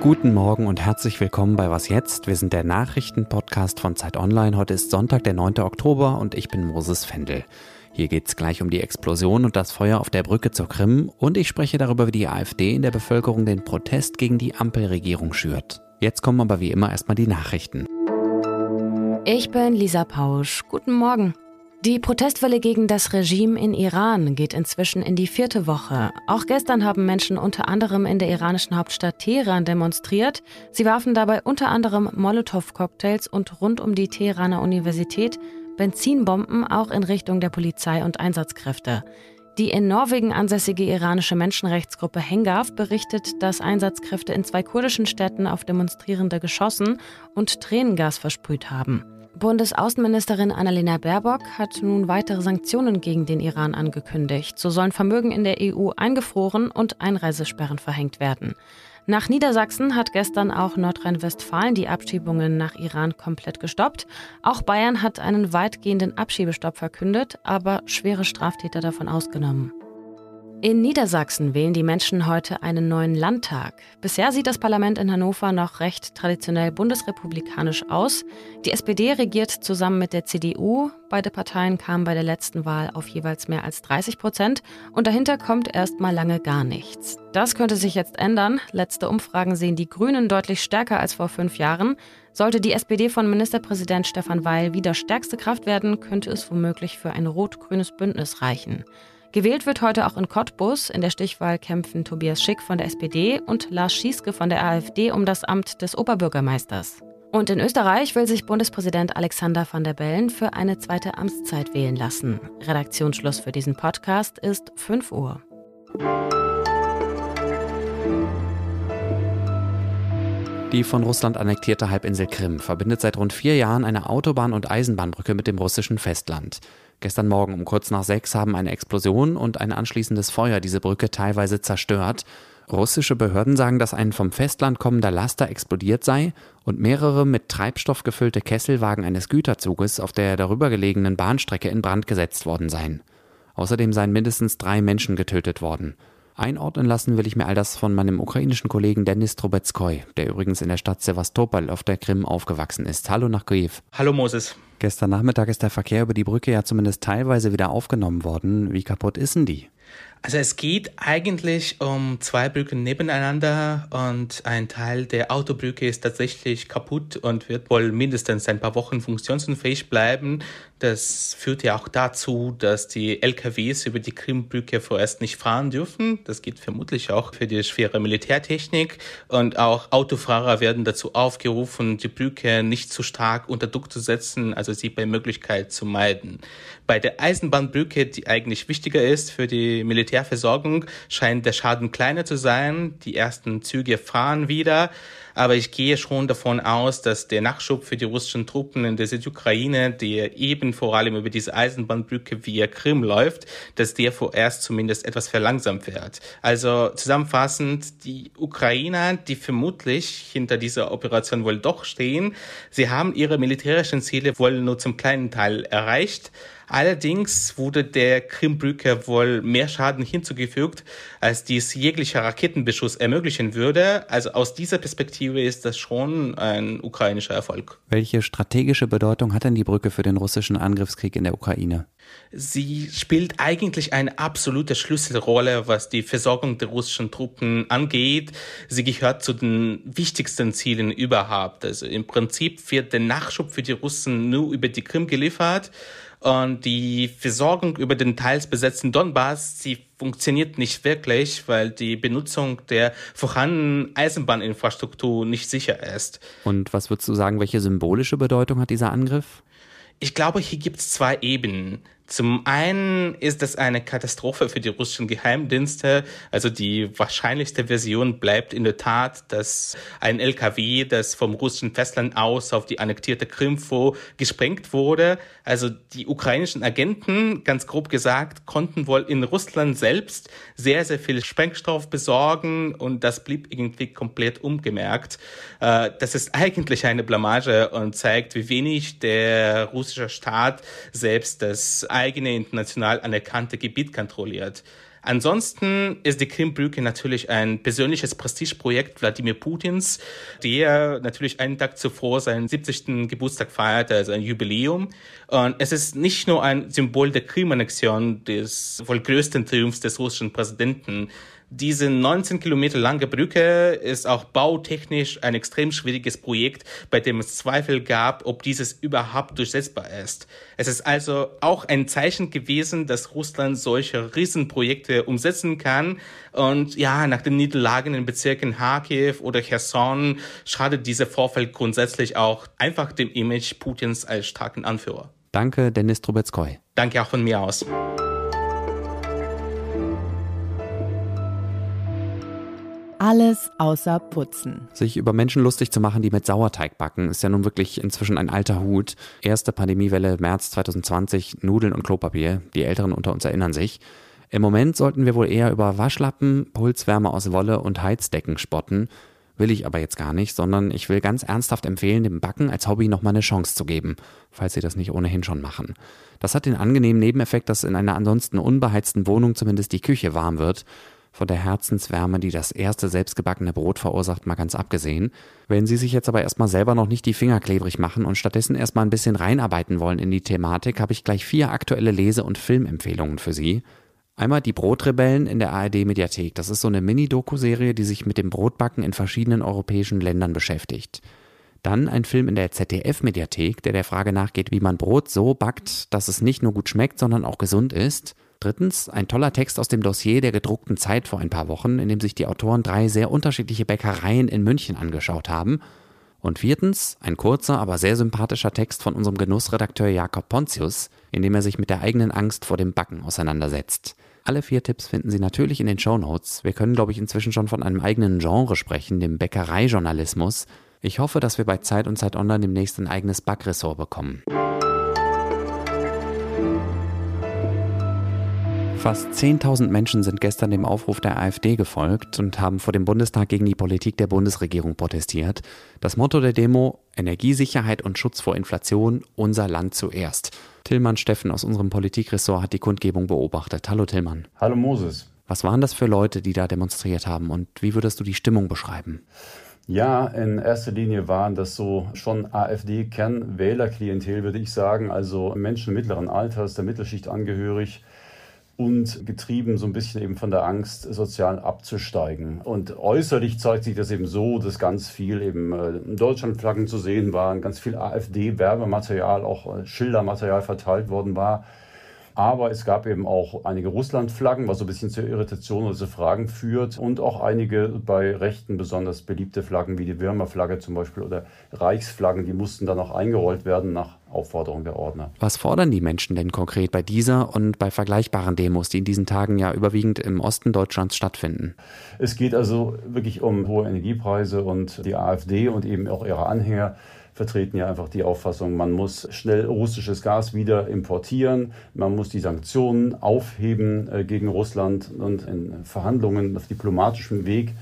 Guten Morgen und herzlich willkommen bei Was jetzt? Wir sind der Nachrichtenpodcast von Zeit Online. Heute ist Sonntag, der 9. Oktober und ich bin Moses Fendel. Hier geht es gleich um die Explosion und das Feuer auf der Brücke zur Krim und ich spreche darüber, wie die AfD in der Bevölkerung den Protest gegen die Ampelregierung schürt. Jetzt kommen aber wie immer erstmal die Nachrichten. Ich bin Lisa Pausch. Guten Morgen. Die Protestwelle gegen das Regime in Iran geht inzwischen in die vierte Woche. Auch gestern haben Menschen unter anderem in der iranischen Hauptstadt Teheran demonstriert. Sie warfen dabei unter anderem Molotow-Cocktails und rund um die Teheraner Universität Benzinbomben auch in Richtung der Polizei und Einsatzkräfte. Die in Norwegen ansässige iranische Menschenrechtsgruppe Hengaf berichtet, dass Einsatzkräfte in zwei kurdischen Städten auf Demonstrierende geschossen und Tränengas versprüht haben. Bundesaußenministerin Annalena Baerbock hat nun weitere Sanktionen gegen den Iran angekündigt. So sollen Vermögen in der EU eingefroren und Einreisesperren verhängt werden. Nach Niedersachsen hat gestern auch Nordrhein-Westfalen die Abschiebungen nach Iran komplett gestoppt. Auch Bayern hat einen weitgehenden Abschiebestopp verkündet, aber schwere Straftäter davon ausgenommen. In Niedersachsen wählen die Menschen heute einen neuen Landtag. Bisher sieht das Parlament in Hannover noch recht traditionell bundesrepublikanisch aus. Die SPD regiert zusammen mit der CDU. Beide Parteien kamen bei der letzten Wahl auf jeweils mehr als 30 Prozent. Und dahinter kommt erst mal lange gar nichts. Das könnte sich jetzt ändern. Letzte Umfragen sehen die Grünen deutlich stärker als vor fünf Jahren. Sollte die SPD von Ministerpräsident Stefan Weil wieder stärkste Kraft werden, könnte es womöglich für ein rot-grünes Bündnis reichen. Gewählt wird heute auch in Cottbus. In der Stichwahl kämpfen Tobias Schick von der SPD und Lars Schieske von der AfD um das Amt des Oberbürgermeisters. Und in Österreich will sich Bundespräsident Alexander van der Bellen für eine zweite Amtszeit wählen lassen. Redaktionsschluss für diesen Podcast ist 5 Uhr. Die von Russland annektierte Halbinsel Krim verbindet seit rund vier Jahren eine Autobahn- und Eisenbahnbrücke mit dem russischen Festland. Gestern Morgen um kurz nach sechs haben eine Explosion und ein anschließendes Feuer diese Brücke teilweise zerstört. Russische Behörden sagen, dass ein vom Festland kommender Laster explodiert sei und mehrere mit Treibstoff gefüllte Kesselwagen eines Güterzuges auf der darüber gelegenen Bahnstrecke in Brand gesetzt worden seien. Außerdem seien mindestens drei Menschen getötet worden. Einordnen lassen will ich mir all das von meinem ukrainischen Kollegen Denis Trubetskoy, der übrigens in der Stadt Sevastopol auf der Krim aufgewachsen ist. Hallo nach Kiew. Hallo Moses. Gestern Nachmittag ist der Verkehr über die Brücke ja zumindest teilweise wieder aufgenommen worden. Wie kaputt ist denn die? Also es geht eigentlich um zwei Brücken nebeneinander und ein Teil der Autobrücke ist tatsächlich kaputt und wird wohl mindestens ein paar Wochen funktionsunfähig bleiben. Das führt ja auch dazu, dass die LKWs über die Krimbrücke vorerst nicht fahren dürfen. Das geht vermutlich auch für die schwere Militärtechnik. Und auch Autofahrer werden dazu aufgerufen, die Brücke nicht zu stark unter Druck zu setzen, also sie bei Möglichkeit zu meiden. Bei der Eisenbahnbrücke, die eigentlich wichtiger ist für die Militärversorgung, scheint der Schaden kleiner zu sein. Die ersten Züge fahren wieder. Aber ich gehe schon davon aus, dass der Nachschub für die russischen Truppen in der Südukraine, der eben vor allem über diese Eisenbahnbrücke via Krim läuft, dass der vorerst zumindest etwas verlangsamt wird. Also zusammenfassend, die Ukrainer, die vermutlich hinter dieser Operation wohl doch stehen, sie haben ihre militärischen Ziele wohl nur zum kleinen Teil erreicht. Allerdings wurde der Krimbrücke wohl mehr Schaden hinzugefügt, als dies jeglicher Raketenbeschuss ermöglichen würde. Also aus dieser Perspektive ist das schon ein ukrainischer Erfolg. Welche strategische Bedeutung hat denn die Brücke für den russischen Angriffskrieg in der Ukraine? Sie spielt eigentlich eine absolute Schlüsselrolle, was die Versorgung der russischen Truppen angeht. Sie gehört zu den wichtigsten Zielen überhaupt. Also im Prinzip wird der Nachschub für die Russen nur über die Krim geliefert. Und die Versorgung über den teils besetzten Donbass, sie funktioniert nicht wirklich, weil die Benutzung der vorhandenen Eisenbahninfrastruktur nicht sicher ist. Und was würdest du sagen, welche symbolische Bedeutung hat dieser Angriff? Ich glaube, hier gibt es zwei Ebenen. Zum einen ist es eine Katastrophe für die russischen Geheimdienste. Also die wahrscheinlichste Version bleibt in der Tat, dass ein LKW, das vom russischen Festland aus auf die annektierte Krim fuhr, gesprengt wurde. Also die ukrainischen Agenten, ganz grob gesagt, konnten wohl in Russland selbst sehr, sehr viel Sprengstoff besorgen und das blieb irgendwie komplett ungemerkt. Äh, das ist eigentlich eine Blamage und zeigt, wie wenig der russische Staat selbst das eigene international anerkannte Gebiet kontrolliert. Ansonsten ist die Krimbrücke natürlich ein persönliches Prestigeprojekt Wladimir Putins, der natürlich einen Tag zuvor seinen 70. Geburtstag feierte, also ein Jubiläum. Und es ist nicht nur ein Symbol der Krim-Annexion, des wohl größten Triumphs des russischen Präsidenten, diese 19 Kilometer lange Brücke ist auch bautechnisch ein extrem schwieriges Projekt, bei dem es Zweifel gab, ob dieses überhaupt durchsetzbar ist. Es ist also auch ein Zeichen gewesen, dass Russland solche Riesenprojekte umsetzen kann. Und ja, nach den Niederlagen in Bezirken Kharkiv oder Cherson schadet dieser Vorfall grundsätzlich auch einfach dem Image Putins als starken Anführer. Danke, Dennis Trubetskoy. Danke auch von mir aus. Alles außer Putzen. Sich über Menschen lustig zu machen, die mit Sauerteig backen, ist ja nun wirklich inzwischen ein alter Hut. Erste Pandemiewelle März 2020, Nudeln und Klopapier. Die Älteren unter uns erinnern sich. Im Moment sollten wir wohl eher über Waschlappen, Pulswärme aus Wolle und Heizdecken spotten. Will ich aber jetzt gar nicht, sondern ich will ganz ernsthaft empfehlen, dem Backen als Hobby nochmal eine Chance zu geben, falls Sie das nicht ohnehin schon machen. Das hat den angenehmen Nebeneffekt, dass in einer ansonsten unbeheizten Wohnung zumindest die Küche warm wird von der Herzenswärme, die das erste selbstgebackene Brot verursacht, mal ganz abgesehen. Wenn Sie sich jetzt aber erstmal selber noch nicht die Finger klebrig machen und stattdessen erstmal ein bisschen reinarbeiten wollen in die Thematik, habe ich gleich vier aktuelle Lese- und Filmempfehlungen für Sie. Einmal die Brotrebellen in der ARD-Mediathek. Das ist so eine Mini-Doku-Serie, die sich mit dem Brotbacken in verschiedenen europäischen Ländern beschäftigt. Dann ein Film in der ZDF-Mediathek, der der Frage nachgeht, wie man Brot so backt, dass es nicht nur gut schmeckt, sondern auch gesund ist. Drittens ein toller Text aus dem Dossier der gedruckten Zeit vor ein paar Wochen, in dem sich die Autoren drei sehr unterschiedliche Bäckereien in München angeschaut haben. Und viertens ein kurzer, aber sehr sympathischer Text von unserem Genussredakteur Jakob Pontius, in dem er sich mit der eigenen Angst vor dem Backen auseinandersetzt. Alle vier Tipps finden Sie natürlich in den Show Notes. Wir können, glaube ich, inzwischen schon von einem eigenen Genre sprechen, dem Bäckereijournalismus. Ich hoffe, dass wir bei Zeit und Zeit Online demnächst ein eigenes Backressort bekommen. Fast 10.000 Menschen sind gestern dem Aufruf der AfD gefolgt und haben vor dem Bundestag gegen die Politik der Bundesregierung protestiert. Das Motto der Demo Energiesicherheit und Schutz vor Inflation, unser Land zuerst. Tillmann Steffen aus unserem Politikressort hat die Kundgebung beobachtet. Hallo Tillmann. Hallo Moses. Was waren das für Leute, die da demonstriert haben und wie würdest du die Stimmung beschreiben? Ja, in erster Linie waren das so schon AfD-Kernwählerklientel, würde ich sagen, also Menschen mittleren Alters, der Mittelschicht angehörig und getrieben so ein bisschen eben von der Angst, sozial abzusteigen. Und äußerlich zeigt sich das eben so, dass ganz viel eben äh, Deutschlandflaggen zu sehen waren, ganz viel AfD-Werbematerial, auch äh, Schildermaterial verteilt worden war. Aber es gab eben auch einige Russlandflaggen, was so ein bisschen zur Irritation oder zu Fragen führt. Und auch einige bei Rechten besonders beliebte Flaggen, wie die Würmerflagge zum Beispiel oder Reichsflaggen, die mussten dann auch eingerollt werden nach Aufforderung der Ordner. Was fordern die Menschen denn konkret bei dieser und bei vergleichbaren Demos, die in diesen Tagen ja überwiegend im Osten Deutschlands stattfinden? Es geht also wirklich um hohe Energiepreise und die AfD und eben auch ihre Anhänger vertreten ja einfach die Auffassung, man muss schnell russisches Gas wieder importieren, man muss die Sanktionen aufheben äh, gegen Russland und in Verhandlungen auf diplomatischem Weg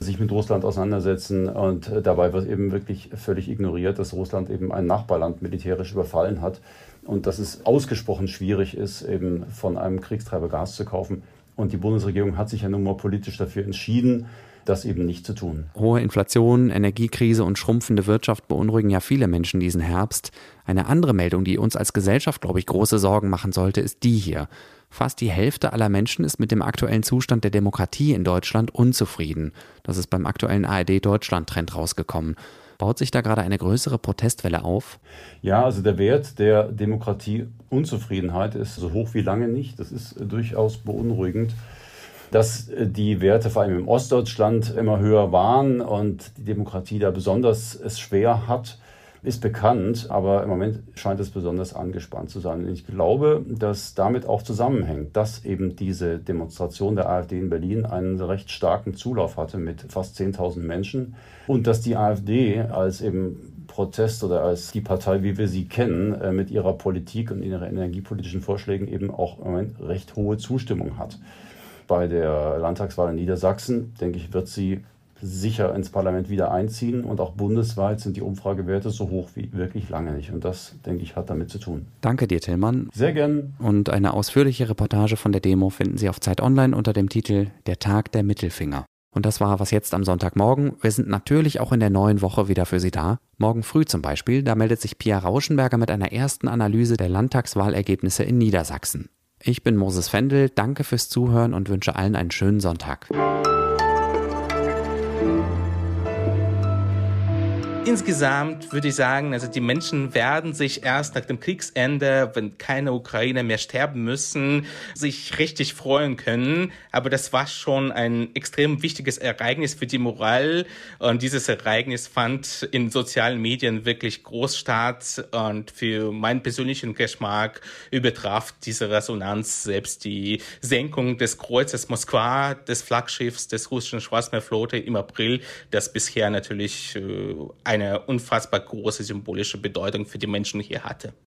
sich mit Russland auseinandersetzen. Und äh, dabei wird eben wirklich völlig ignoriert, dass Russland eben ein Nachbarland militärisch überfallen hat und dass es ausgesprochen schwierig ist, eben von einem Kriegstreiber Gas zu kaufen. Und die Bundesregierung hat sich ja nun mal politisch dafür entschieden, das eben nicht zu tun. Hohe Inflation, Energiekrise und schrumpfende Wirtschaft beunruhigen ja viele Menschen diesen Herbst. Eine andere Meldung, die uns als Gesellschaft, glaube ich, große Sorgen machen sollte, ist die hier. Fast die Hälfte aller Menschen ist mit dem aktuellen Zustand der Demokratie in Deutschland unzufrieden. Das ist beim aktuellen ARD Deutschland Trend rausgekommen. Baut sich da gerade eine größere Protestwelle auf? Ja, also der Wert der Demokratieunzufriedenheit ist so hoch wie lange nicht. Das ist durchaus beunruhigend dass die Werte vor allem im Ostdeutschland immer höher waren und die Demokratie da besonders es schwer hat, ist bekannt, aber im Moment scheint es besonders angespannt zu sein. Und ich glaube, dass damit auch zusammenhängt, dass eben diese Demonstration der AfD in Berlin einen recht starken Zulauf hatte mit fast 10.000 Menschen. Und dass die AfD als eben Protest oder als die Partei, wie wir sie kennen, äh, mit ihrer Politik und ihren energiepolitischen Vorschlägen eben auch im Moment recht hohe Zustimmung hat bei der Landtagswahl in Niedersachsen, denke ich, wird sie sicher ins Parlament wieder einziehen. Und auch bundesweit sind die Umfragewerte so hoch wie wirklich lange nicht. Und das, denke ich, hat damit zu tun. Danke dir, Tillmann. Sehr gern. Und eine ausführliche Reportage von der Demo finden Sie auf Zeit Online unter dem Titel Der Tag der Mittelfinger. Und das war was jetzt am Sonntagmorgen. Wir sind natürlich auch in der neuen Woche wieder für Sie da. Morgen früh zum Beispiel, da meldet sich Pia Rauschenberger mit einer ersten Analyse der Landtagswahlergebnisse in Niedersachsen. Ich bin Moses Fendel, danke fürs Zuhören und wünsche allen einen schönen Sonntag. Insgesamt würde ich sagen, also die Menschen werden sich erst nach dem Kriegsende, wenn keine Ukrainer mehr sterben müssen, sich richtig freuen können. Aber das war schon ein extrem wichtiges Ereignis für die Moral. Und dieses Ereignis fand in sozialen Medien wirklich groß statt. Und für meinen persönlichen Geschmack übertraf diese Resonanz selbst die Senkung des Kreuzes Moskwa, des Flaggschiffs des russischen Schwarzmeerflotte im April, das bisher natürlich äh, eine unfassbar große symbolische Bedeutung für die Menschen hier hatte.